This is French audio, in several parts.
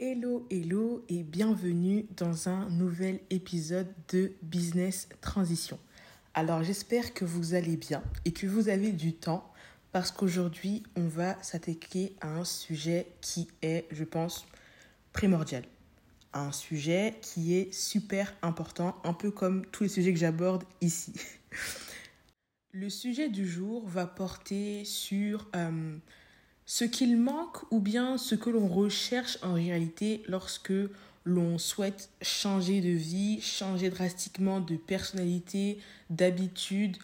Hello, hello et bienvenue dans un nouvel épisode de Business Transition. Alors j'espère que vous allez bien et que vous avez du temps parce qu'aujourd'hui on va s'attaquer à un sujet qui est, je pense, primordial. Un sujet qui est super important, un peu comme tous les sujets que j'aborde ici. Le sujet du jour va porter sur euh, ce qu'il manque ou bien ce que l'on recherche en réalité lorsque l'on souhaite changer de vie, changer drastiquement de personnalité, d'habitude,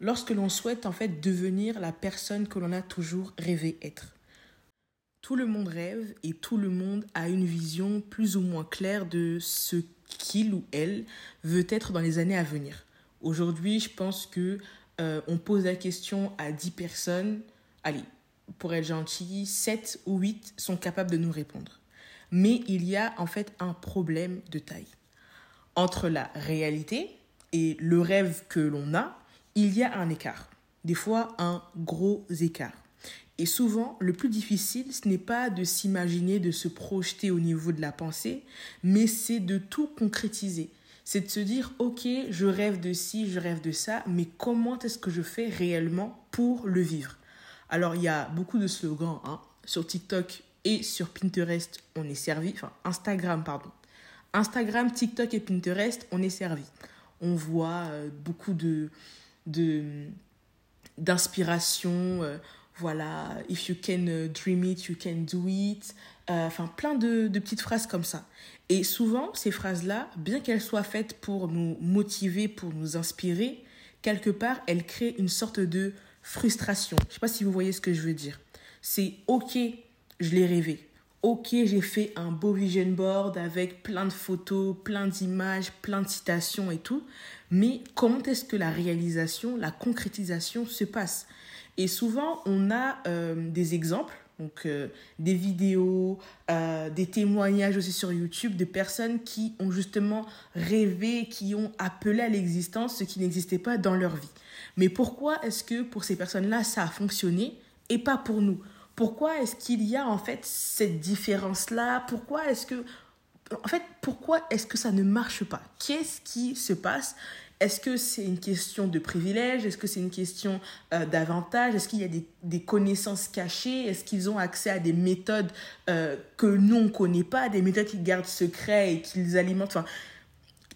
lorsque l'on souhaite en fait devenir la personne que l'on a toujours rêvé être. Tout le monde rêve et tout le monde a une vision plus ou moins claire de ce qu'il ou elle veut être dans les années à venir. Aujourd'hui, je pense que euh, on pose la question à 10 personnes, allez, pour être gentil, 7 ou 8 sont capables de nous répondre. Mais il y a en fait un problème de taille. Entre la réalité et le rêve que l'on a, il y a un écart. Des fois, un gros écart. Et souvent, le plus difficile, ce n'est pas de s'imaginer, de se projeter au niveau de la pensée, mais c'est de tout concrétiser. C'est de se dire, ok, je rêve de ci, je rêve de ça, mais comment est-ce que je fais réellement pour le vivre? Alors, il y a beaucoup de slogans hein. sur TikTok et sur Pinterest, on est servi. Enfin, Instagram, pardon. Instagram, TikTok et Pinterest, on est servi. On voit euh, beaucoup de d'inspiration. Euh, voilà, if you can euh, dream it, you can do it. enfin, plein de, de petites phrases comme ça. Et souvent, ces phrases-là, bien qu'elles soient faites pour nous motiver, pour nous inspirer, quelque part, elles créent une sorte de frustration. Je ne sais pas si vous voyez ce que je veux dire. C'est ok, je l'ai rêvé. Ok, j'ai fait un beau vision board avec plein de photos, plein d'images, plein de citations et tout. Mais comment est-ce que la réalisation, la concrétisation se passe? Et souvent, on a euh, des exemples, donc euh, des vidéos, euh, des témoignages aussi sur YouTube de personnes qui ont justement rêvé, qui ont appelé à l'existence ce qui n'existait pas dans leur vie. Mais pourquoi est-ce que pour ces personnes-là, ça a fonctionné et pas pour nous? Pourquoi est-ce qu'il y a en fait cette différence-là? Pourquoi est-ce que... En fait, pourquoi est-ce que ça ne marche pas? Qu'est-ce qui se passe? Est-ce que c'est une question de privilège? Est-ce que c'est une question euh, d'avantage? Est-ce qu'il y a des, connaissances cachées? Est-ce qu'ils ont accès à des méthodes euh, que nous, on ne connaît pas Des méthodes qu'ils gardent secrets et qu'ils alimentent? Enfin,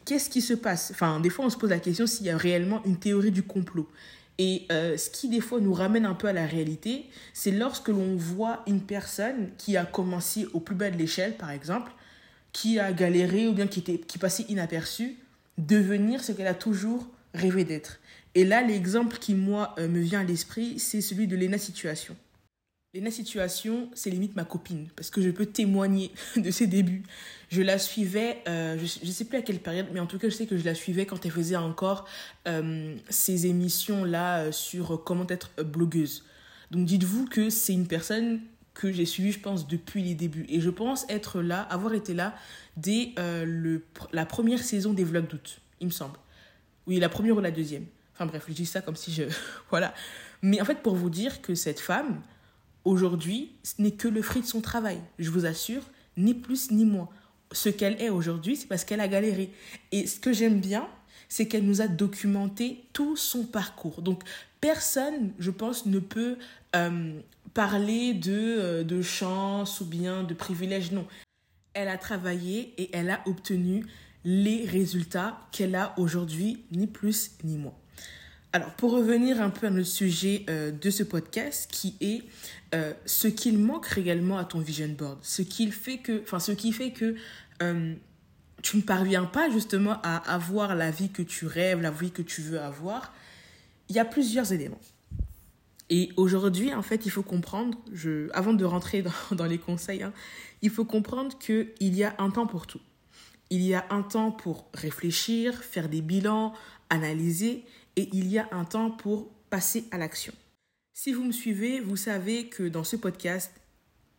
qu'est-ce qui se passe? Enfin, des fois, on se pose la question s'il y a réellement une théorie du complot. Et euh, ce qui, des fois, nous ramène un peu à la réalité, c'est lorsque l'on voit une personne qui a commencé au plus bas de l'échelle, par exemple, qui a galéré ou bien qui, était, qui passait inaperçue, devenir ce qu'elle a toujours rêvé d'être. Et là, l'exemple qui, moi, euh, me vient à l'esprit, c'est celui de Lena Situation. Lena Situation, c'est limite ma copine, parce que je peux témoigner de ses débuts. Je la suivais, euh, je ne sais plus à quelle période, mais en tout cas, je sais que je la suivais quand elle faisait encore euh, ces émissions-là sur comment être blogueuse. Donc dites-vous que c'est une personne que j'ai suivie, je pense, depuis les débuts. Et je pense être là, avoir été là dès le, la première saison des vlogs d'août, il me semble. Oui, la première ou la deuxième. Enfin bref, je dis ça comme si je... voilà. Mais en fait, pour vous dire que cette femme, aujourd'hui, ce n'est que le fruit de son travail. Je vous assure, ni plus ni moins. Ce qu'elle est aujourd'hui, c'est parce qu'elle a galéré. Et ce que j'aime bien, c'est qu'elle nous a documenté tout son parcours. Donc, personne, je pense, ne peut euh, parler de, euh, de chance ou bien de privilège. Non. Elle a travaillé et elle a obtenu les résultats qu'elle a aujourd'hui, ni plus ni moins. Alors, pour revenir un peu à notre sujet euh, de ce podcast, qui est ce qu'il manque réellement à ton vision board, ce qui fait que, ce qui fait que tu ne parviens pas justement à avoir la vie que tu rêves, la vie que tu veux avoir, il y a plusieurs éléments. Et aujourd'hui, en fait, il faut comprendre, je, avant de rentrer dans, les conseils, hein, il faut comprendre qu'il y a un temps pour tout. Il y a un temps pour réfléchir, faire des bilans, analyser, et il y a un temps pour passer à l'action. Si vous me suivez, vous savez que dans ce podcast,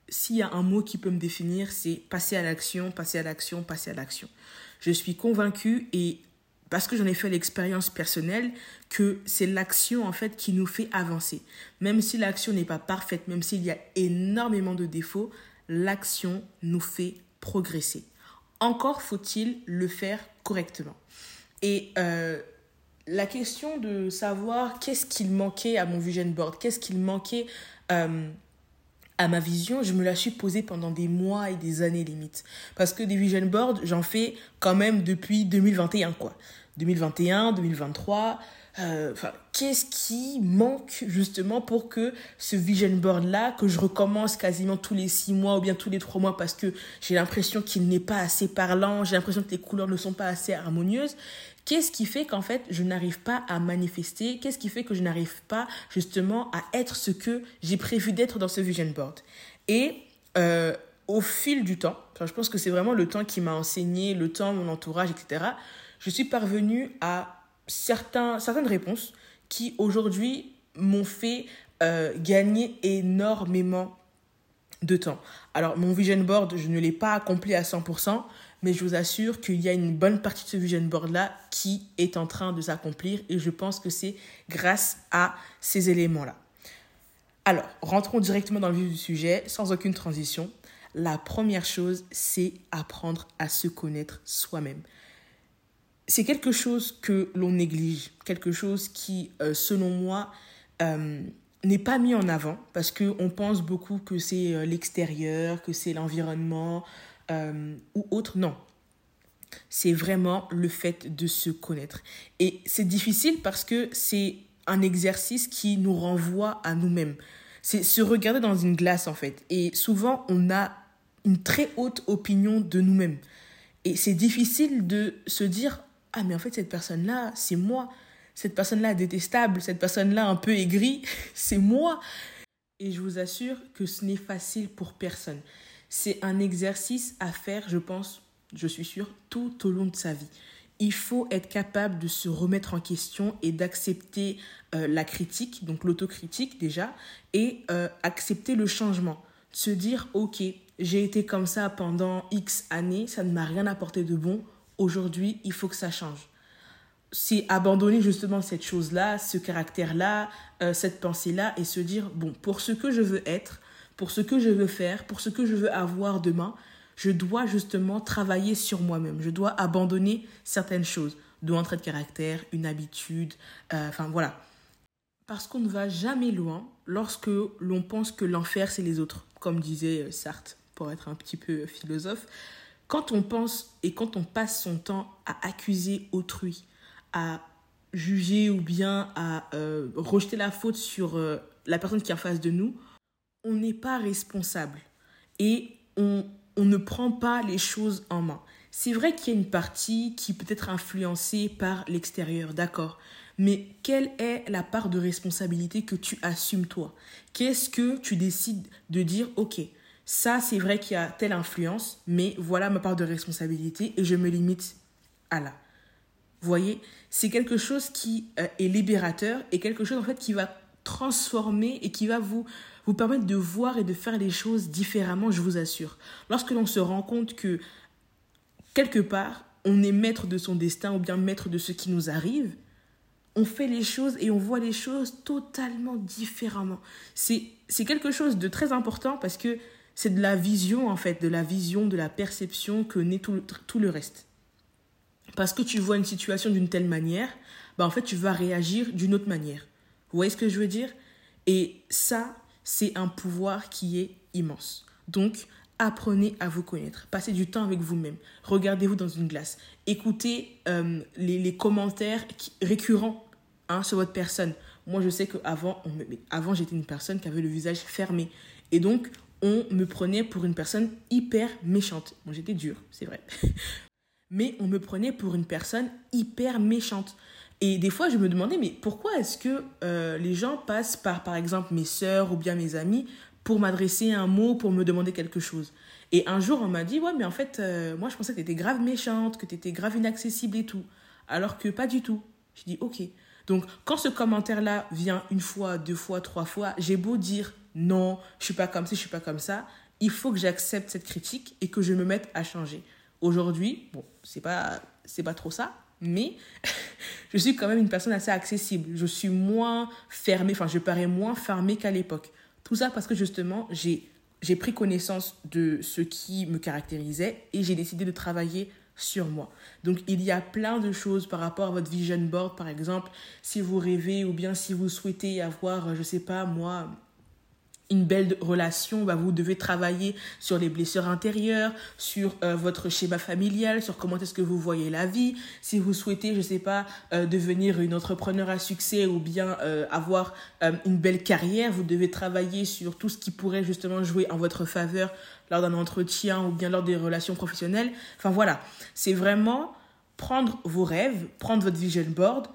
s'il y a un mot qui peut me définir, c'est passer à l'action, passer à l'action, passer à l'action. Je suis convaincue et parce que j'en ai fait l'expérience personnelle que c'est l'action en fait qui nous fait avancer. Même si l'action n'est pas parfaite, même s'il y a énormément de défauts, l'action nous fait progresser. Encore faut-il le faire correctement. Et euh, la question de savoir qu'est-ce qu'il manquait à mon vision board, qu'est-ce qu'il manquait euh, à ma vision, je me la suis posée pendant des mois et des années limite. Parce que des vision boards, j'en fais quand même depuis 2021, quoi. 2021, 2023. Euh, qu'est-ce qui manque justement pour que ce vision board là, que je recommence quasiment tous les six mois ou bien tous les trois mois parce que j'ai l'impression qu'il n'est pas assez parlant, j'ai l'impression que les couleurs ne sont pas assez harmonieuses. Qu'est-ce qui fait qu'en fait je n'arrive pas à manifester? Qu'est-ce qui fait que je n'arrive pas justement à être ce que j'ai prévu d'être dans ce vision board? Et euh, au fil du temps, je pense que c'est vraiment le temps qui m'a enseigné, le temps, mon entourage, etc. Je suis parvenue à certaines réponses qui aujourd'hui m'ont fait euh, gagner énormément de temps. Alors mon vision board, je ne l'ai pas accompli à 100%, mais je vous assure qu'il y a une bonne partie de ce vision board-là qui est en train de s'accomplir et je pense que c'est grâce à ces éléments-là. Alors, rentrons directement dans le vif du sujet, sans aucune transition. La première chose, c'est apprendre à se connaître soi-même. C'est quelque chose que l'on néglige, quelque chose qui, euh, selon moi, euh, n'est pas mis en avant parce qu'on pense beaucoup que c'est euh, l'extérieur, que c'est l'environnement, ou autre, non. C'est vraiment le fait de se connaître. Et c'est difficile parce que c'est un exercice qui nous renvoie à nous-mêmes. C'est se regarder dans une glace en fait. Et souvent, on a une très haute opinion de nous-mêmes. Et c'est difficile de se dire, ah mais en fait, cette personne-là, c'est moi. Cette personne-là détestable, cette personne-là un peu aigrie, c'est moi. Et je vous assure que ce n'est facile pour personne. C'est un exercice à faire, je pense, je suis sûre, tout au long de sa vie. Il faut être capable de se remettre en question et d'accepter euh, la critique, donc l'autocritique déjà, et euh, accepter le changement. Se dire, ok, j'ai été comme ça pendant X années, ça ne m'a rien apporté de bon, aujourd'hui, il faut que ça change. C'est abandonner justement cette chose-là, ce caractère-là, euh, cette pensée-là, et se dire, bon, pour ce que je veux être, pour ce que je veux faire, pour ce que je veux avoir demain, je dois justement travailler sur moi-même. Je dois abandonner certaines choses, de trait de caractère, une habitude, euh, enfin voilà. Parce qu'on ne va jamais loin lorsque l'on pense que l'enfer, c'est les autres, comme disait euh, Sartre, pour être un petit peu philosophe. Quand on pense et quand on passe son temps à accuser autrui, à juger ou bien à euh, rejeter la faute sur la personne qui est en face de nous, on n'est pas responsable et on, ne prend pas les choses en main. C'est vrai qu'il y a une partie qui peut être influencée par l'extérieur, d'accord. Mais quelle est la part de responsabilité que tu assumes toi? Qu'est-ce que tu décides de dire, ok, ça c'est vrai qu'il y a telle influence, mais voilà ma part de responsabilité et je me limite à là. Vous voyez, c'est quelque chose qui euh, est libérateur et quelque chose en fait qui va transformer et qui va vous vous permettre de voir et de faire les choses différemment, je vous assure. Lorsque l'on se rend compte que quelque part, on est maître de son destin ou bien maître de ce qui nous arrive, on fait les choses et on voit les choses totalement différemment. C'est quelque chose de très important parce que c'est de la vision, en fait, de la vision, de la perception que naît tout, tout le reste. Parce que tu vois une situation d'une telle manière, bah en fait, tu vas réagir d'une autre manière. Vous voyez ce que je veux dire? Et ça, c'est un pouvoir qui est immense. Donc, apprenez à vous connaître. Passez du temps avec vous-même. Regardez-vous dans une glace. Écoutez euh, les, commentaires récurrents hein, sur votre personne. Moi, je sais qu'avant, avant, j'étais une personne qui avait le visage fermé. Et donc, on me prenait pour une personne hyper méchante. Bon, j'étais dure, c'est vrai. Mais on me prenait pour une personne hyper méchante. Et des fois, je me demandais, mais pourquoi est-ce que euh, les gens passent par, par exemple, mes sœurs ou bien mes amis pour m'adresser un mot, pour me demander quelque chose? Et un jour, on m'a dit, ouais, mais en fait, euh, moi, je pensais que tu étais grave méchante, que tu étais grave inaccessible et tout. Alors que pas du tout. Je dis, ok. Donc, quand ce commentaire-là vient une fois, deux fois, trois fois, j'ai beau dire, non, je suis pas comme ça, je suis pas comme ça, il faut que j'accepte cette critique et que je me mette à changer. Aujourd'hui, bon, c'est pas, c'est pas trop ça, mais je suis quand même une personne assez accessible. Je suis moins fermée, enfin je parais moins fermée qu'à l'époque. Tout ça parce que justement, j'ai j'ai pris connaissance de ce qui me caractérisait et j'ai décidé de travailler sur moi. Donc il y a plein de choses par rapport à votre vision board, par exemple, si vous rêvez ou bien si vous souhaitez avoir, je sais pas moi, une belle relation, bah vous devez travailler sur les blessures intérieures, sur euh, votre schéma familial, sur comment est-ce que vous voyez la vie. Si vous souhaitez, je sais pas, euh, devenir une entrepreneur à succès ou bien euh, avoir une belle carrière, vous devez travailler sur tout ce qui pourrait justement jouer en votre faveur lors d'un entretien ou bien lors des relations professionnelles. Enfin voilà, c'est vraiment prendre vos rêves, prendre votre vision board,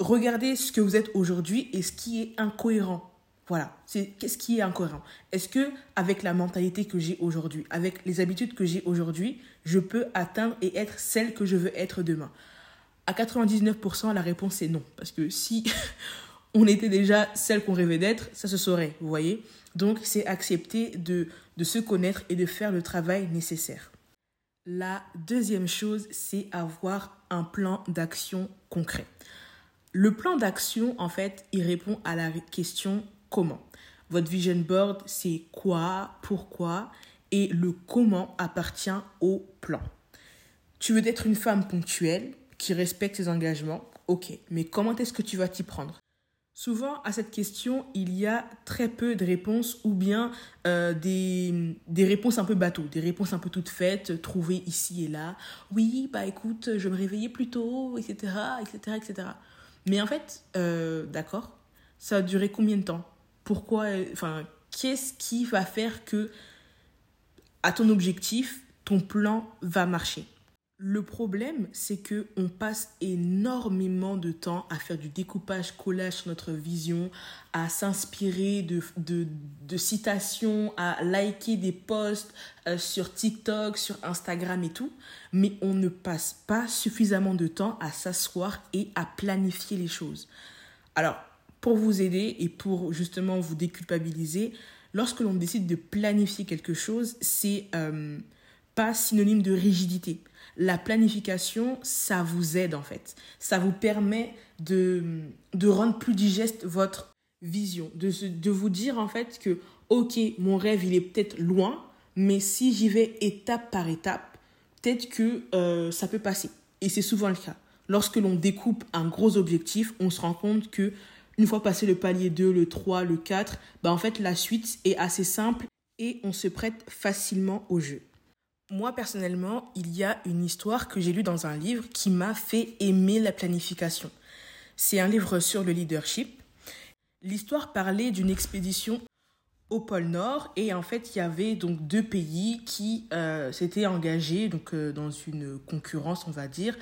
regarder ce que vous êtes aujourd'hui et ce qui est incohérent voilà, c'est qu'est-ce qui est incohérent? Est-ce que avec la mentalité que j'ai aujourd'hui, avec les habitudes que j'ai aujourd'hui, je peux atteindre et être celle que je veux être demain? À 99%, la réponse est non. Parce que si on était déjà celle qu'on rêvait d'être, ça se saurait, vous voyez? Donc c'est accepter de de se connaître et de faire le travail nécessaire. La deuxième chose, c'est avoir un plan d'action concret. Le plan d'action, en fait, il répond à la question comment. Votre vision board, c'est quoi, pourquoi, et le comment appartient au plan. Tu veux être une femme ponctuelle, qui respecte ses engagements, ok, mais comment est-ce que tu vas t'y prendre? Souvent, à cette question, il y a très peu de réponses ou bien euh, des, réponses un peu bateau, des réponses un peu toutes faites, trouvées ici et là. Oui, bah écoute, je me réveillais plus tôt, etc., etc., etc. Mais en fait, euh, d'accord, ça a duré combien de temps? Pourquoi, enfin, qu'est-ce qui va faire que, à ton objectif, ton plan va marcher? Le problème, c'est que on passe énormément de temps à faire du découpage, collage sur notre vision, à s'inspirer de, de, citations, à liker des posts euh, sur TikTok, sur Instagram et tout, mais on ne passe pas suffisamment de temps à s'asseoir et à planifier les choses. Alors, pour vous aider et pour justement vous déculpabiliser, lorsque l'on décide de planifier quelque chose, c'est euh, pas synonyme de rigidité. La planification, ça vous aide en fait. Ça vous permet de, de rendre plus digeste votre vision, de, de vous dire en fait que, ok, mon rêve, il est peut-être loin, mais si j'y vais étape par étape, peut-être que euh, ça peut passer. Et c'est souvent le cas. Lorsque l'on découpe un gros objectif, on se rend compte que une fois passé le palier 2, le 3, le 4, bah en fait la suite est assez simple et on se prête facilement au jeu. Moi personnellement, il y a une histoire que j'ai lue dans un livre qui m'a fait aimer la planification. C'est un livre sur le leadership. L'histoire parlait d'une expédition au pôle Nord et en fait il y avait donc deux pays qui euh, s'étaient engagés euh, dans une concurrence on va dire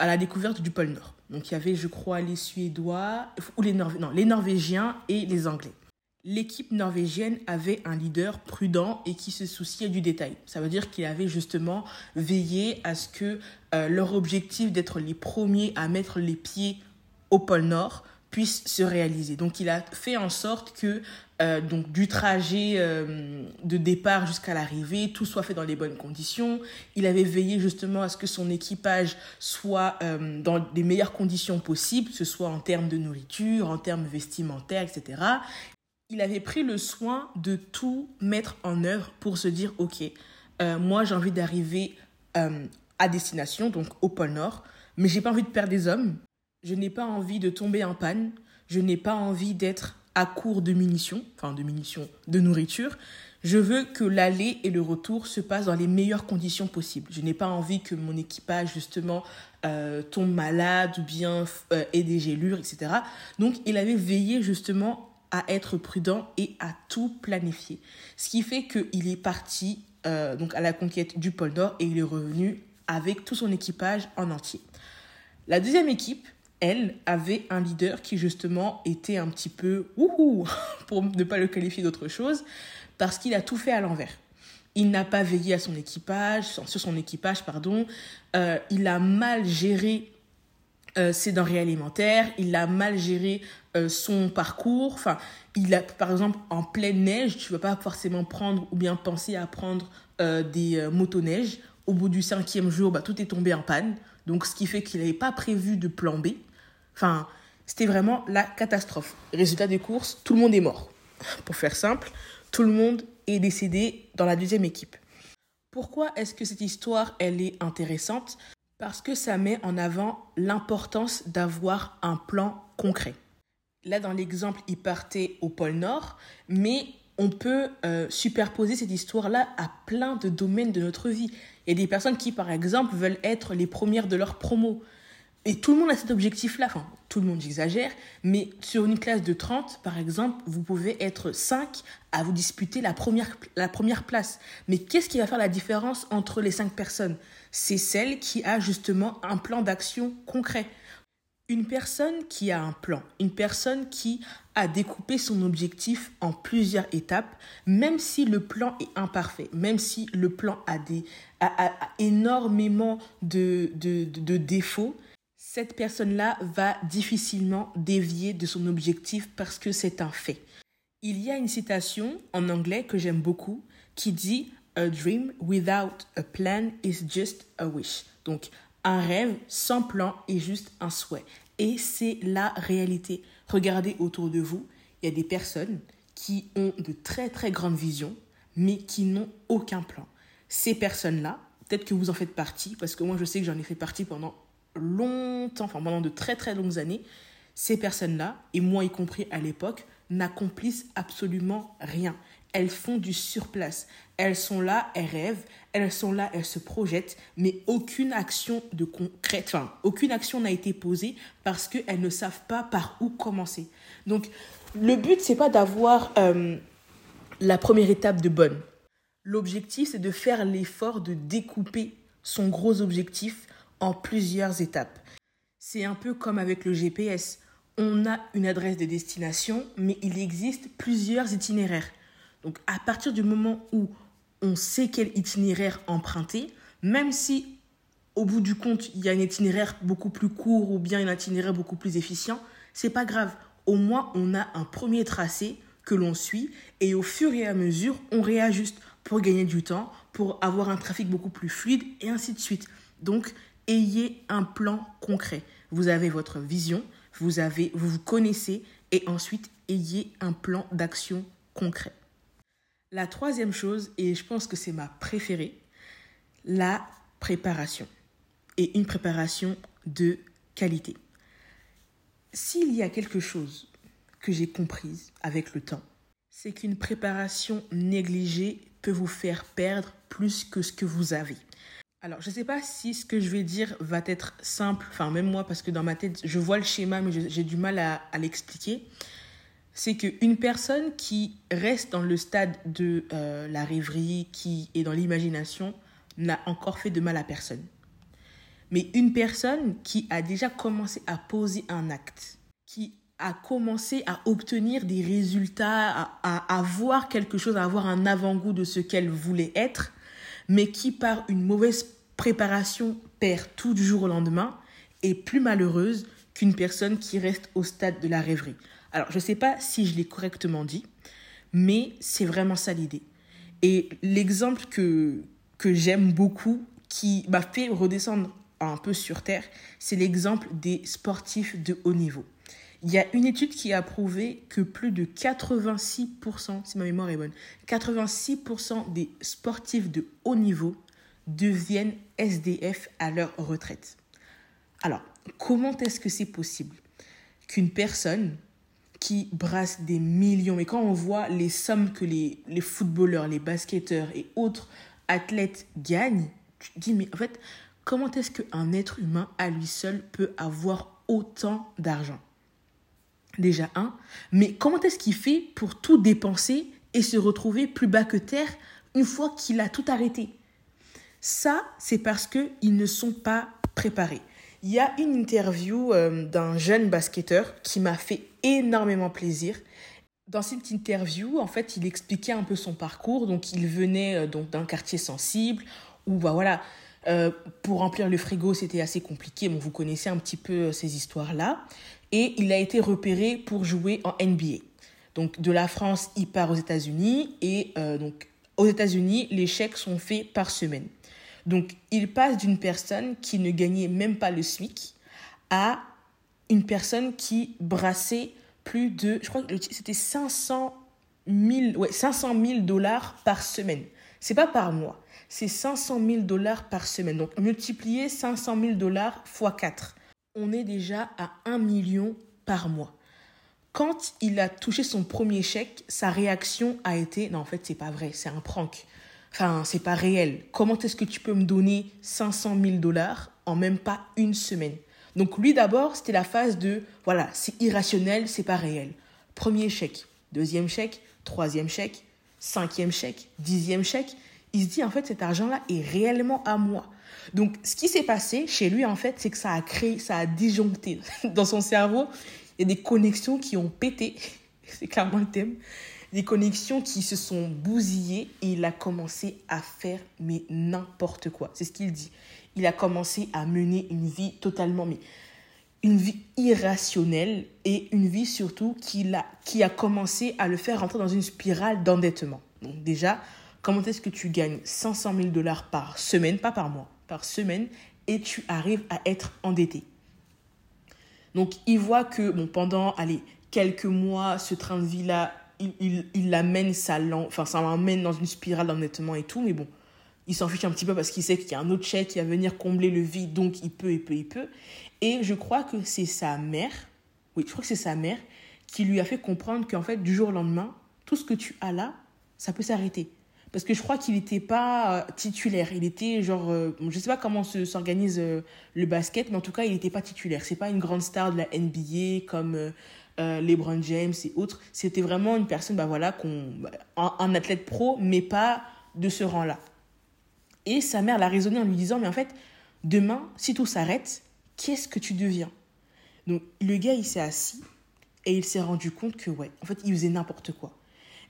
à la découverte du pôle Nord. Donc il y avait, je crois, les Suédois, ou les, les Norvégiens et les Anglais. L'équipe norvégienne avait un leader prudent et qui se souciait du détail. Ça veut dire qu'il avait justement veillé à ce que euh, leur objectif d'être les premiers à mettre les pieds au pôle Nord puisse se réaliser. Donc il a fait en sorte que euh, donc du trajet euh, de départ jusqu'à l'arrivée, tout soit fait dans les bonnes conditions. Il avait veillé justement à ce que son équipage soit euh, dans les meilleures conditions possibles, que ce soit en termes de nourriture, en termes vestimentaires, etc. Il avait pris le soin de tout mettre en œuvre pour se dire, ok, moi j'ai envie d'arriver à destination, donc au pôle Nord, mais j'ai pas envie de perdre des hommes, je n'ai pas envie de tomber en panne, je n'ai pas envie d'être à court de munitions, enfin de munitions, de nourriture. Je veux que l'aller et le retour se passent dans les meilleures conditions possibles. Je n'ai pas envie que mon équipage, justement, euh, tombe malade ou bien euh, ait des gélures, etc. Donc, il avait veillé, justement, à être prudent et à tout planifier. Ce qui fait qu'il est parti euh, donc à la conquête du pôle Nord et il est revenu avec tout son équipage en entier. La deuxième équipe, elle avait un leader qui justement était un petit peu ouhou, pour ne pas le qualifier d'autre chose, parce qu'il a tout fait à l'envers. Il n'a pas veillé à son équipage, sur son équipage, pardon. Euh, il a mal géré euh, ses denrées alimentaires, il a mal géré euh, son parcours. Enfin, il a, par exemple, en pleine neige, tu ne vas pas forcément prendre ou bien penser à prendre des motoneiges. Au bout du cinquième jour, bah, tout est tombé en panne. Donc, ce qui fait qu'il n'avait pas prévu de plan B. Enfin, c'était vraiment la catastrophe. Résultat des courses, tout le monde est mort. Pour faire simple, tout le monde est décédé dans la deuxième équipe. Pourquoi est-ce que cette histoire, elle est intéressante? Parce que ça met en avant l'importance d'avoir un plan concret. Là, dans l'exemple, il partait au pôle Nord, mais on peut euh, superposer cette histoire-là à plein de domaines de notre vie. Il y a des personnes qui, par exemple, veulent être les premières de leur promo. Et tout le monde a cet objectif-là. Enfin, tout le monde, j'exagère. Mais sur une classe de 30, par exemple, vous pouvez être 5 à vous disputer la première, la première place. Mais qu'est-ce qui va faire la différence entre les 5 personnes? C'est celle qui a justement un plan d'action concret. Une personne qui a un plan, une personne qui a découpé son objectif en plusieurs étapes, même si le plan est imparfait, même si le plan a, des, a, énormément de défauts, cette personne-là va difficilement dévier de son objectif parce que c'est un fait. Il y a une citation en anglais que j'aime beaucoup qui dit A dream without a plan is just a wish. Donc, un rêve sans plan est juste un souhait. Et c'est la réalité. Regardez autour de vous, il y a des personnes qui ont de très très grandes visions, mais qui n'ont aucun plan. Ces personnes-là, peut-être que vous en faites partie, parce que moi je sais que j'en ai fait partie pendant longtemps, enfin pendant de très très longues années, ces personnes-là, et moi y compris à l'époque, n'accomplissent absolument rien. Elles font du surplace. Elles sont là, elles rêvent, elles sont là, elles se projettent, mais aucune action de concrète, enfin, aucune action n'a été posée parce qu'elles ne savent pas par où commencer. Donc, le but, c'est pas d'avoir euh, la première étape de bonne. L'objectif, c'est de faire l'effort de découper son gros objectif en plusieurs étapes. C'est un peu comme avec le GPS. On a une adresse de destination, mais il existe plusieurs itinéraires. Donc à partir du moment où on sait quel itinéraire emprunter, même si au bout du compte il y a un itinéraire beaucoup plus court ou bien un itinéraire beaucoup plus efficient, c'est pas grave. Au moins on a un premier tracé que l'on suit et au fur et à mesure on réajuste pour gagner du temps, pour avoir un trafic beaucoup plus fluide et ainsi de suite. Donc ayez un plan concret. Vous avez votre vision, vous, avez, vous vous connaissez et ensuite ayez un plan d'action concret. La troisième chose, et je pense que c'est ma préférée, la préparation. Et une préparation de qualité. S'il y a quelque chose que j'ai comprise avec le temps, c'est qu'une préparation négligée peut vous faire perdre plus que ce que vous avez. Alors, je ne sais pas si ce que je vais dire va être simple, enfin même moi, parce que dans ma tête, je vois le schéma, mais j'ai du mal à, l'expliquer. C'est qu'une personne qui reste dans le stade de euh, la rêverie, qui est dans l'imagination, n'a encore fait de mal à personne. Mais une personne qui a déjà commencé à poser un acte, qui a commencé à obtenir des résultats, à, à avoir quelque chose, à avoir un avant-goût de ce qu'elle voulait être, mais qui par une mauvaise préparation perd tout du jour au lendemain, est plus malheureuse qu'une personne qui reste au stade de la rêverie. Alors, je ne sais pas si je l'ai correctement dit, mais c'est vraiment ça l'idée. Et l'exemple que, que j'aime beaucoup, qui m'a fait redescendre un peu sur Terre, c'est l'exemple des sportifs de haut niveau. Il y a une étude qui a prouvé que plus de 86%, si ma mémoire est bonne, 86% des sportifs de haut niveau deviennent SDF à leur retraite. Alors, comment est-ce que c'est possible qu'une personne qui brasse des millions, et quand on voit les sommes que les, footballeurs, les basketteurs et autres athlètes gagnent, tu te dis, mais en fait, comment est-ce qu'un être humain à lui seul peut avoir autant d'argent? Déjà un, mais comment est-ce qu'il fait pour tout dépenser et se retrouver plus bas que terre une fois qu'il a tout arrêté? Ça, c'est parce qu'ils ne sont pas préparés. Il y a une interview euh, d'un jeune basketteur qui m'a fait énormément plaisir. Dans cette interview, en fait, il expliquait un peu son parcours. Donc, il venait euh, donc d'un quartier sensible où, bah voilà, euh, pour remplir le frigo, c'était assez compliqué. Bon, vous connaissez un petit peu ces histoires-là et il a été repéré pour jouer en NBA. Donc de la France, il part aux États-Unis et euh, donc aux États-Unis, les chèques sont faits par semaine. Donc il passe d'une personne qui ne gagnait même pas le SMIC à une personne qui brassait plus de, je crois que c'était 500 ouais, 500 000 dollars par semaine. C'est pas par mois, c'est 500 000 dollars par semaine. Donc multiplier 500 000 dollars fois 4. On est déjà à 1 million par mois. Quand il a touché son premier chèque, sa réaction a été non en fait c'est pas vrai, c'est un prank. Enfin, c'est pas réel. Comment est-ce que tu peux me donner 500 000 dollars en même pas une semaine? Donc lui d'abord, c'était la phase de voilà, c'est irrationnel, c'est pas réel. Premier chèque, deuxième chèque, troisième chèque, cinquième chèque, dixième chèque. Il se dit en fait cet argent-là est réellement à moi. Donc ce qui s'est passé chez lui en fait, c'est que ça a créé, ça a disjoncté dans son cerveau. Il y a des connexions qui ont pété. C'est clairement le thème des connexions qui se sont bousillées et il a commencé à faire mais n'importe quoi. C'est ce qu'il dit. Il a commencé à mener une vie totalement mais une vie irrationnelle et une vie surtout qui a, qui a commencé à le faire rentrer dans une spirale d'endettement. Donc déjà, comment est-ce que tu gagnes 500 000 dollars par semaine, pas par mois, par semaine, et tu arrives à être endetté? Donc il voit que bon, pendant allez, quelques mois, ce train de vie-là il, il, l'amène, ça ça l'emmène dans une spirale d'endettement et tout, mais bon, il s'en fiche un petit peu parce qu'il sait qu'il y a un autre chèque qui va venir combler le vide, donc il peut, il peut, il peut. Et je crois que c'est sa mère, oui, je crois que c'est sa mère qui lui a fait comprendre qu'en fait, du jour au lendemain, tout ce que tu as là, ça peut s'arrêter. Parce que je crois qu'il n'était pas euh, titulaire. Il était genre. Euh, je ne sais pas comment s'organise euh, le basket, mais en tout cas, il n'était pas titulaire. C'est pas une grande star de la NBA comme LeBron James et autres. C'était vraiment une personne, bah voilà, bah, un, athlète pro, mais pas de ce rang-là. Et sa mère l'a raisonné en lui disant, mais en fait, demain, si tout s'arrête, qu'est-ce que tu deviens Donc le gars, il s'est assis et il s'est rendu compte que, ouais, en fait, il faisait n'importe quoi.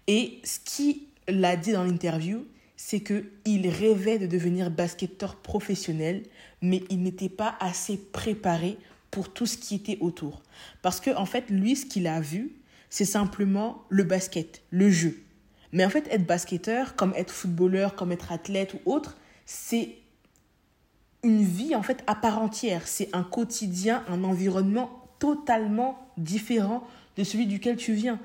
Et ce qu'il a dit dans l'interview, c'est qu'il rêvait de devenir basketteur professionnel, mais il n'était pas assez préparé pour tout ce qui était autour. Parce que, en fait, lui, ce qu'il a vu, c'est simplement le basket, le jeu. Mais en fait, être basketteur, comme être footballeur, comme être athlète ou autre, c'est une vie, en fait, à part entière. C'est un quotidien, un environnement totalement différent de celui duquel tu viens.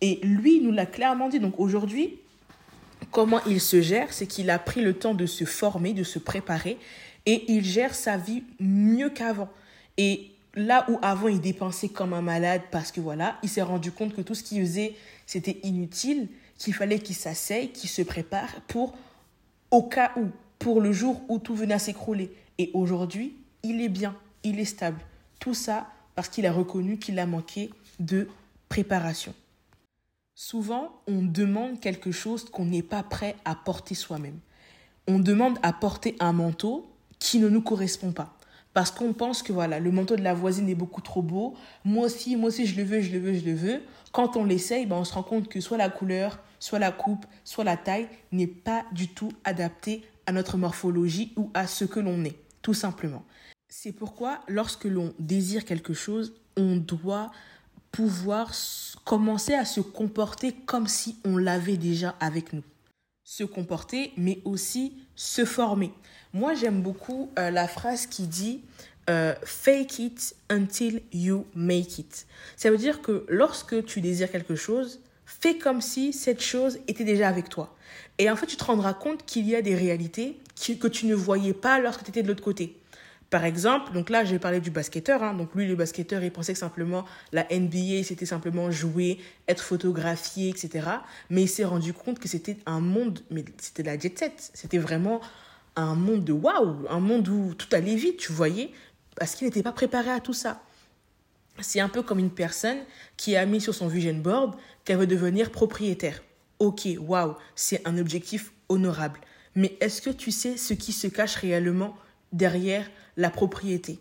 Et lui, nous l'a clairement dit. Donc aujourd'hui, comment il se gère, c'est qu'il a pris le temps de se former, de se préparer, et il gère sa vie mieux qu'avant. Et là où avant il dépensait comme un malade parce que voilà, il s'est rendu compte que tout ce qu'il faisait, c'était inutile, qu'il fallait qu'il s'asseye, qu'il se prépare pour au cas où, pour le jour où tout venait à s'écrouler. Et aujourd'hui, il est bien, il est stable. Tout ça parce qu'il a reconnu qu'il a manqué de préparation. Souvent, on demande quelque chose qu'on n'est pas prêt à porter soi-même. On demande à porter un manteau qui ne nous correspond pas parce qu'on pense que voilà, le manteau de la voisine est beaucoup trop beau. Moi aussi, moi aussi, je le veux, je le veux, je le veux. Quand on l'essaye, ben, on se rend compte que soit la couleur, soit la coupe, soit la taille n'est pas du tout adaptée à notre morphologie ou à ce que l'on est, tout simplement. C'est pourquoi, lorsque l'on désire quelque chose, on doit pouvoir commencer à se comporter comme si on l'avait déjà avec nous. Se comporter, mais aussi se former. Moi, j'aime beaucoup euh, la phrase qui dit euh, fake it until you make it. Ça veut dire que lorsque tu désires quelque chose, fais comme si cette chose était déjà avec toi. Et en fait, tu te rendras compte qu'il y a des réalités que tu ne voyais pas lorsque tu étais de l'autre côté. Par exemple, donc là, j'ai parlé du basketteur. Hein. donc lui, le basketteur, il pensait que simplement la NBA, c'était simplement jouer, être photographié, etc. Mais il s'est rendu compte que c'était un monde, mais c'était la jet set. C'était vraiment un monde de waouh, un monde où tout allait vite, tu voyais, parce qu'il n'était pas préparé à tout ça. C'est un peu comme une personne qui a mis sur son vision board qu'elle veut devenir propriétaire. Ok, waouh, c'est un objectif honorable. Mais est-ce que tu sais ce qui se cache réellement derrière la propriété?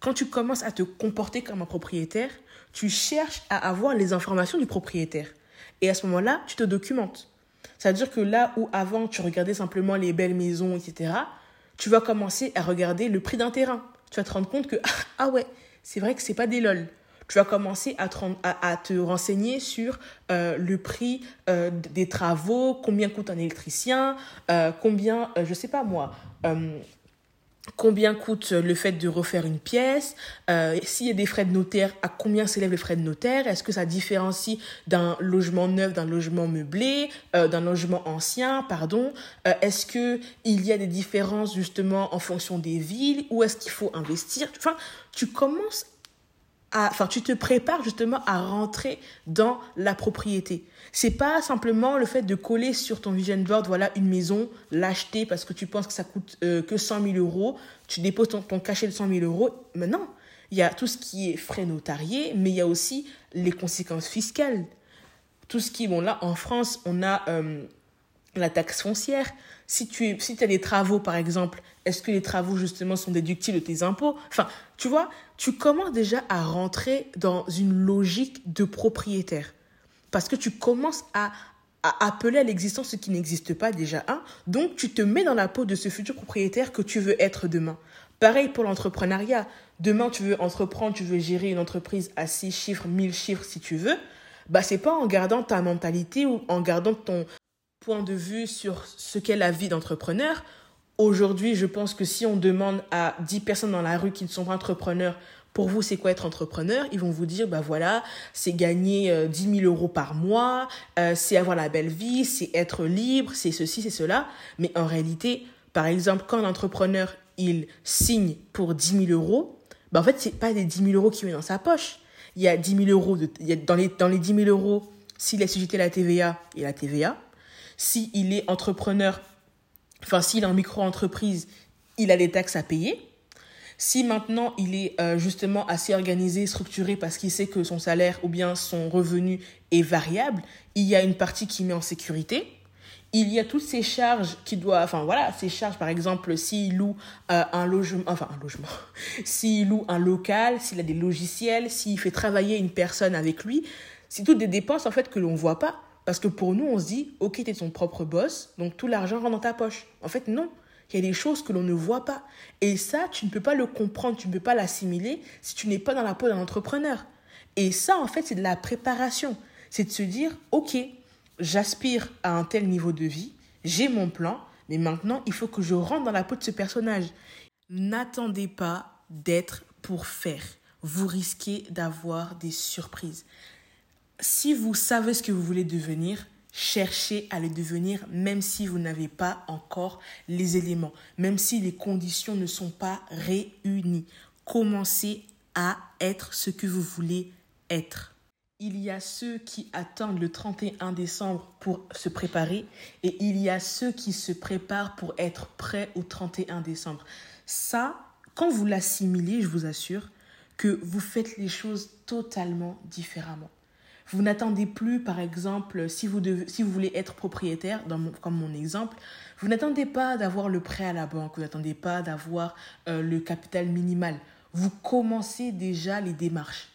Quand tu commences à te comporter comme un propriétaire, tu cherches à avoir les informations du propriétaire. Et à ce moment-là, tu te documentes. C'est-à-dire que là où avant tu regardais simplement les belles maisons, etc., tu vas commencer à regarder le prix d'un terrain. Tu vas te rendre compte que, ah ouais, c'est vrai que c'est pas des lol. Tu vas commencer à te, renseigner sur euh, le prix euh, des travaux, combien coûte un électricien, euh, combien, je sais pas moi, combien coûte le fait de refaire une pièce, euh, s'il y a des frais de notaire, à combien s'élèvent les frais de notaire, est-ce que ça différencie d'un logement neuf, d'un logement meublé, euh, d'un logement ancien, pardon, euh, est-ce que il y a des différences justement en fonction des villes, où est-ce qu'il faut investir, enfin, tu commences enfin, tu te prépares justement à rentrer dans la propriété. C'est pas simplement le fait de coller sur ton vision board, voilà, une maison, l'acheter parce que tu penses que ça coûte euh, que 100 000 euros, tu déposes ton, cachet de 100 000 euros. Mais non, il y a tout ce qui est frais notariés, mais il y a aussi les conséquences fiscales. Tout ce qui, bon là, en France, on a euh, la taxe foncière. Si tu si as des travaux, par exemple, est-ce que les travaux, justement, sont déductibles de tes impôts? Enfin, tu vois, tu commences déjà à rentrer dans une logique de propriétaire. Parce que tu commences à, à appeler à l'existence ce qui n'existe pas déjà, un. Donc, tu te mets dans la peau de ce futur propriétaire que tu veux être demain. Pareil pour l'entrepreneuriat. Demain, tu veux entreprendre, tu veux gérer une entreprise à 6 chiffres, 1000 chiffres si tu veux. Bah, c'est pas en gardant ta mentalité ou en gardant ton point de vue sur ce qu'est la vie d'entrepreneur Aujourd'hui, je pense que si on demande à 10 personnes dans la rue qui ne sont pas entrepreneurs, pour vous, c'est quoi être entrepreneur? Ils vont vous dire, bah voilà, c'est gagner 10 euh, 000 euros par mois, euh, c'est avoir la belle vie, c'est être libre, c'est ceci, c'est cela. Mais en réalité, par exemple, quand l'entrepreneur, il signe pour 10 000 euros, bah en fait, c'est pas des 10 000 euros qui met dans sa poche. Il y a 10 000 euros, dans, les, dans les 10 000 euros, s'il est sujeté à la TVA, il y a la TVA. S'il est entrepreneur, enfin s'il est en micro-entreprise, il a des taxes à payer. Si maintenant il est euh, justement assez organisé, structuré parce qu'il sait que son salaire ou bien son revenu est variable, il y a une partie qui met en sécurité. Il y a toutes ces charges qui doivent, enfin voilà, ces charges par exemple s'il loue euh, un logement, enfin un logement, s'il loue un local, s'il a des logiciels, s'il fait travailler une personne avec lui, c'est toutes des dépenses en fait que l'on voit pas. Parce que pour nous, on se dit, ok, tu es ton propre boss, donc tout l'argent rentre dans ta poche. En fait, non. Il y a des choses que l'on ne voit pas. Et ça, tu ne peux pas le comprendre, tu ne peux pas l'assimiler si tu n'es pas dans la peau d'un entrepreneur. Et ça, en fait, c'est de la préparation. C'est de se dire, ok, j'aspire à un tel niveau de vie, j'ai mon plan, mais maintenant, il faut que je rentre dans la peau de ce personnage. N'attendez pas d'être pour faire. Vous risquez d'avoir des surprises si vous savez ce que vous voulez devenir, cherchez à le devenir même si vous n'avez pas encore les éléments, même si les conditions ne sont pas réunies. Commencez à être ce que vous voulez être. Il y a ceux qui attendent le 31 décembre pour se préparer et il y a ceux qui se préparent pour être prêts au 31 décembre. Ça, quand vous l'assimilez, je vous assure que vous faites les choses totalement différemment. Vous n'attendez plus, par exemple, si vous, devez, si vous voulez être propriétaire, comme mon exemple, vous n'attendez pas d'avoir le prêt à la banque, vous n'attendez pas d'avoir euh, le capital minimal. Vous commencez déjà les démarches.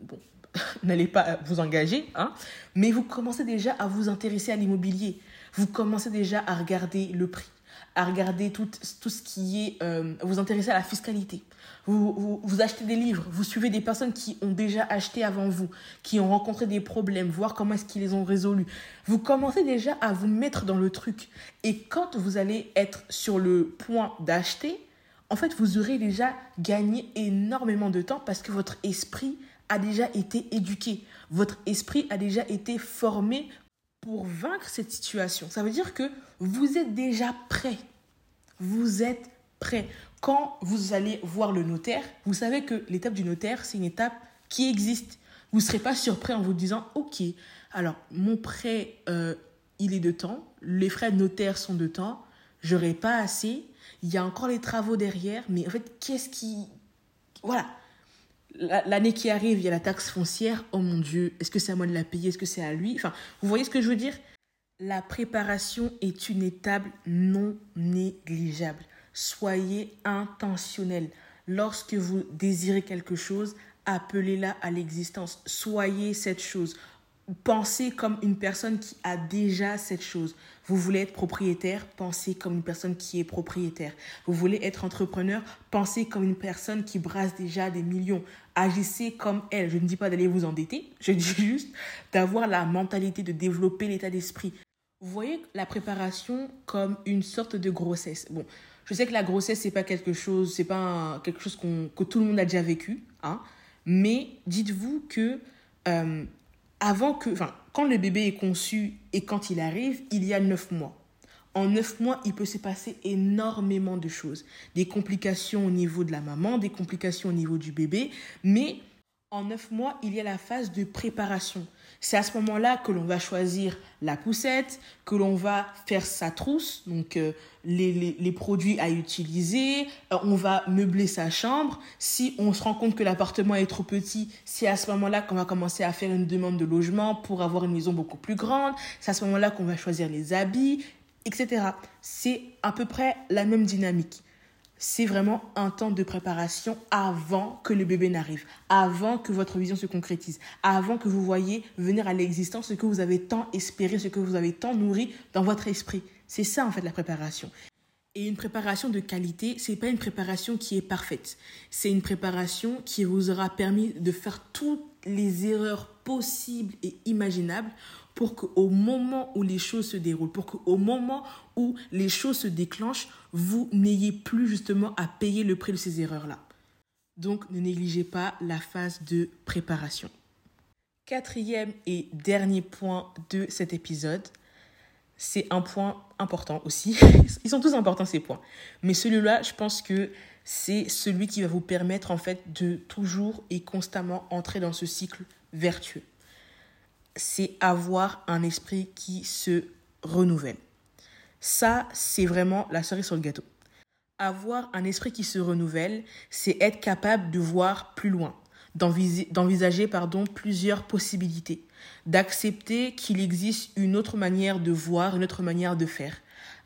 Bon, n'allez pas vous engager, hein, mais vous commencez déjà à vous intéresser à l'immobilier. Vous commencez déjà à regarder le prix, à regarder tout, tout ce qui est... Euh, vous intéresser à la fiscalité. Vous, vous, achetez des livres, vous suivez des personnes qui ont déjà acheté avant vous, qui ont rencontré des problèmes, voir comment est-ce qu'ils les ont résolus. Vous commencez déjà à vous mettre dans le truc. Et quand vous allez être sur le point d'acheter, en fait, vous aurez déjà gagné énormément de temps parce que votre esprit a déjà été éduqué. Votre esprit a déjà été formé pour vaincre cette situation. Ça veut dire que vous êtes déjà prêt. Vous êtes prêt quand vous allez voir le notaire, vous savez que l'étape du notaire, c'est une étape qui existe. Vous ne serez pas surpris en vous disant, OK, alors mon prêt, euh, il est de temps, les frais de notaire sont de temps, j'aurai pas assez, il y a encore les travaux derrière, mais en fait, qu'est-ce qui... Voilà. L'année qui arrive, il y a la taxe foncière. Oh mon Dieu, est-ce que c'est à moi de la payer Est-ce que c'est à lui? Enfin, vous voyez ce que je veux dire? La préparation est une étape non négligeable soyez intentionnel. Lorsque vous désirez quelque chose, appelez-la à l'existence. Soyez cette chose. Pensez comme une personne qui a déjà cette chose. Vous voulez être propriétaire, pensez comme une personne qui est propriétaire. Vous voulez être entrepreneur, pensez comme une personne qui brasse déjà des millions. Agissez comme elle. Je ne dis pas d'aller vous endetter, je dis juste d'avoir la mentalité de développer l'état d'esprit. Vous voyez la préparation comme une sorte de grossesse. Bon, Je sais que la grossesse, c'est pas quelque chose, c'est pas quelque chose que tout le monde a déjà vécu, hein. Mais dites-vous que euh, avant que, enfin, quand le bébé est conçu et quand il arrive, il y a neuf mois. En neuf mois, il peut se passer énormément de choses. Des complications au niveau de la maman, des complications au niveau du bébé, mais en neuf mois, il y a la phase de préparation. C'est à ce moment-là que l'on va choisir la poussette, que l'on va faire sa trousse, donc euh, les, les, produits à utiliser, euh, on va meubler sa chambre. Si on se rend compte que l'appartement est trop petit, c'est à ce moment-là qu'on va commencer à faire une demande de logement pour avoir une maison beaucoup plus grande. C'est à ce moment-là qu'on va choisir les habits, etc. C'est à peu près la même dynamique c'est vraiment un temps de préparation avant que le bébé n'arrive, avant que votre vision se concrétise, avant que vous voyez venir à l'existence ce que vous avez tant espéré, ce que vous avez tant nourri dans votre esprit. C'est ça en fait la préparation. Et une préparation de qualité, c'est pas une préparation qui est parfaite. C'est une préparation qui vous aura permis de faire toutes les erreurs possibles et imaginables pour qu'au moment où les choses se déroulent, pour qu'au moment où les choses se déclenchent, vous n'ayez plus justement à payer le prix de ces erreurs-là. Donc ne négligez pas la phase de préparation. Quatrième et dernier point de cet épisode, c'est un point important aussi. Ils sont tous importants ces points. Mais celui-là, je pense que c'est celui qui va vous permettre en fait de toujours et constamment entrer dans ce cycle vertueux c'est avoir un esprit qui se renouvelle. Ça, c'est vraiment la cerise sur le gâteau. Avoir un esprit qui se renouvelle, c'est être capable de voir plus loin, d'envisager pardon plusieurs possibilités, d'accepter qu'il existe une autre manière de voir, une autre manière de faire,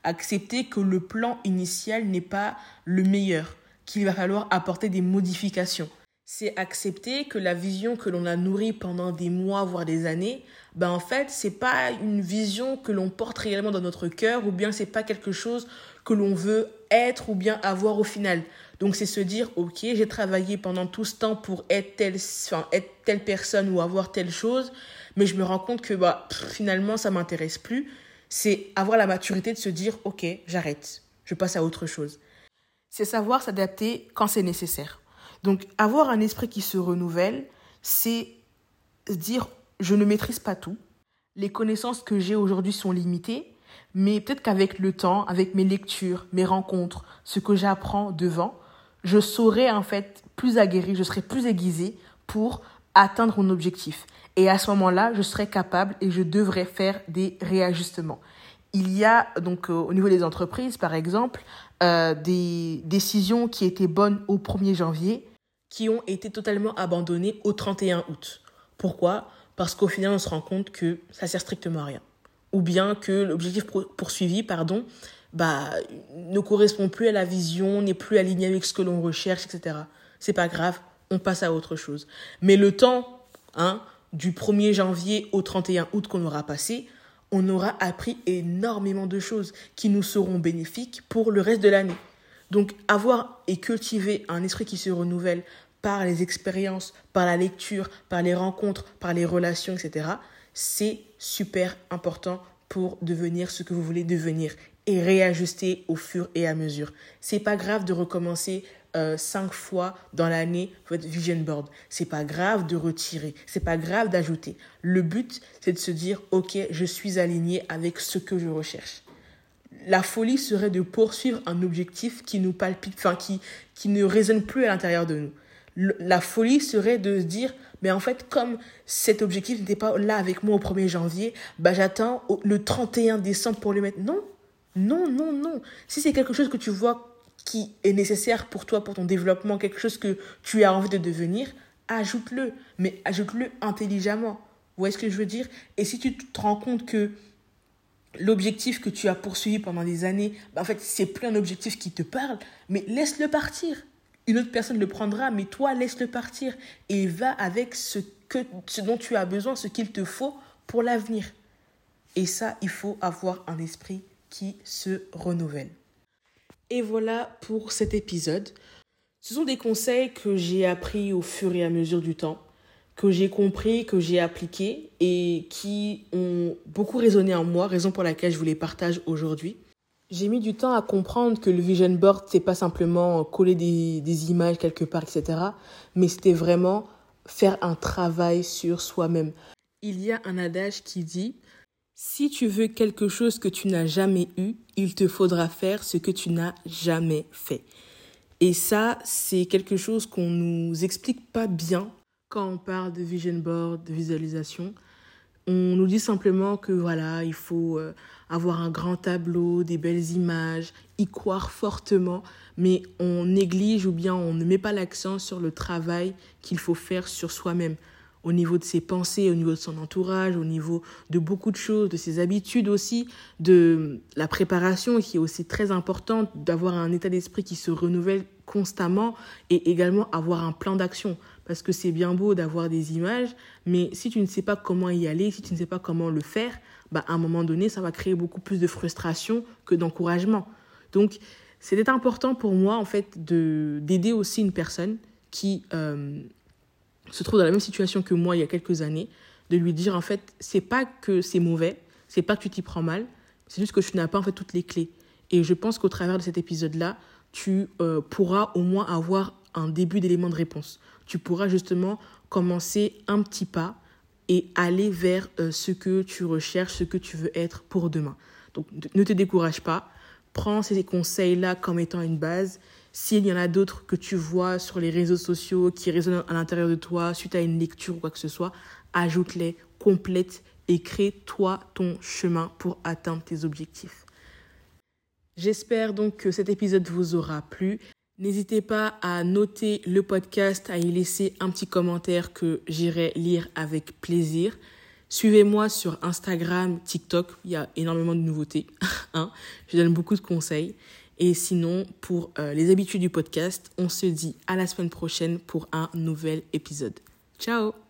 accepter que le plan initial n'est pas le meilleur, qu'il va falloir apporter des modifications, c'est accepter que la vision que l'on a nourrie pendant des mois, voire des années, ben en fait, c'est pas une vision que l'on porte réellement dans notre cœur, ou bien c'est pas quelque chose que l'on veut être ou bien avoir au final. Donc c'est se dire, ok, j'ai travaillé pendant tout ce temps pour être telle, enfin, être telle personne ou avoir telle chose, mais je me rends compte que bah, finalement ça m'intéresse plus. C'est avoir la maturité de se dire, ok, j'arrête, je passe à autre chose. C'est savoir s'adapter quand c'est nécessaire. Donc avoir un esprit qui se renouvelle, c'est dire je ne maîtrise pas tout. Les connaissances que j'ai aujourd'hui sont limitées, mais peut-être qu'avec le temps, avec mes lectures, mes rencontres, ce que j'apprends devant, je saurai en fait plus aguerri, je serai plus aiguisé pour atteindre mon objectif. Et à ce moment-là, je serai capable et je devrais faire des réajustements. Il y a donc euh, au niveau des entreprises, par exemple, euh, des décisions qui étaient bonnes au 1er janvier qui ont été totalement abandonnées au 31 août. Pourquoi? Parce qu'au final, on se rend compte que ça sert strictement à rien. Ou bien que l'objectif poursuivi, pardon, bah, ne correspond plus à la vision, n'est plus aligné avec ce que l'on recherche, etc. C'est pas grave, on passe à autre chose. Mais le temps, hein, du 1er janvier au 31 août qu'on aura passé, on aura appris énormément de choses qui nous seront bénéfiques pour le reste de l'année. Donc avoir et cultiver un esprit qui se renouvelle par les expériences, par la lecture, par les rencontres, par les relations, etc., c'est super important pour devenir ce que vous voulez devenir et réajuster au fur et à mesure. C'est pas grave de recommencer euh, cinq fois dans l'année votre vision board. C'est pas grave de retirer. C'est pas grave d'ajouter. Le but, c'est de se dire, ok, je suis aligné avec ce que je recherche la folie serait de poursuivre un objectif qui nous palpite, enfin qui, qui ne résonne plus à l'intérieur de nous. La folie serait de se dire, mais en fait, comme cet objectif n'était pas là avec moi au 1er janvier, bah j'attends le 31 décembre pour le mettre. Non, non, non, non. Si c'est quelque chose que tu vois qui est nécessaire pour toi, pour ton développement, quelque chose que tu as envie de devenir, ajoute-le, mais ajoute-le intelligemment. Vous voyez ce que je veux dire? Et si tu te rends compte que l'objectif que tu as poursuivi pendant des années, bah, en fait, c'est plus un objectif qui te parle, mais laisse-le partir. Une autre personne le prendra, mais toi, laisse-le partir et va avec ce, que, ce dont tu as besoin, ce qu'il te faut pour l'avenir. Et ça, il faut avoir un esprit qui se renouvelle. Et voilà pour cet épisode. Ce sont des conseils que j'ai appris au fur et à mesure du temps que j'ai compris, que j'ai appliqué et qui ont beaucoup résonné en moi, raison pour laquelle je vous les partage aujourd'hui. J'ai mis du temps à comprendre que le vision board, c'est pas simplement coller des, images quelque part, etc. Mais c'était vraiment faire un travail sur soi-même. Il y a un adage qui dit si tu veux quelque chose que tu n'as jamais eu, il te faudra faire ce que tu n'as jamais fait. Et ça, c'est quelque chose qu'on nous explique pas bien quand on parle de vision board, de visualisation. On nous dit simplement que voilà, il faut euh, avoir un grand tableau, des belles images, y croire fortement, mais on néglige ou bien on ne met pas l'accent sur le travail qu'il faut faire sur soi-même au niveau de ses pensées, au niveau de son entourage, au niveau de beaucoup de choses, de ses habitudes aussi, de la préparation qui est aussi très importante, d'avoir un état d'esprit qui se renouvelle constamment et également avoir un plan d'action. Parce que c'est bien beau d'avoir des images, mais si tu ne sais pas comment y aller, si tu ne sais pas comment le faire, bah, à un moment donné, ça va créer beaucoup plus de frustration que d'encouragement. Donc, c'était important pour moi, en fait, d'aider aussi une personne qui euh, se trouve dans la même situation que moi il y a quelques années, de lui dire, en fait, c'est pas que c'est mauvais, c'est pas que tu t'y prends mal, c'est juste que tu n'as pas, en fait, toutes les clés. Et je pense qu'au travers de cet épisode-là, tu euh, pourras au moins avoir un début d'élément de réponse. Tu pourras justement commencer un petit pas et aller vers euh, ce que tu recherches, ce que tu veux être pour demain. Donc ne te décourage pas, prends ces conseils-là comme étant une base. S'il y en a d'autres que tu vois sur les réseaux sociaux qui résonnent à l'intérieur de toi suite à une lecture ou quoi que ce soit, ajoute-les, complète et crée toi ton chemin pour atteindre tes objectifs. J'espère donc que cet épisode vous aura plu. N'hésitez pas à noter le podcast, à y laisser un petit commentaire que j'irai lire avec plaisir. Suivez-moi sur Instagram, TikTok, il y a énormément de nouveautés. Hein. Je donne beaucoup de conseils. Et sinon, pour euh, les habitudes du podcast, on se dit à la semaine prochaine pour un nouvel épisode. Ciao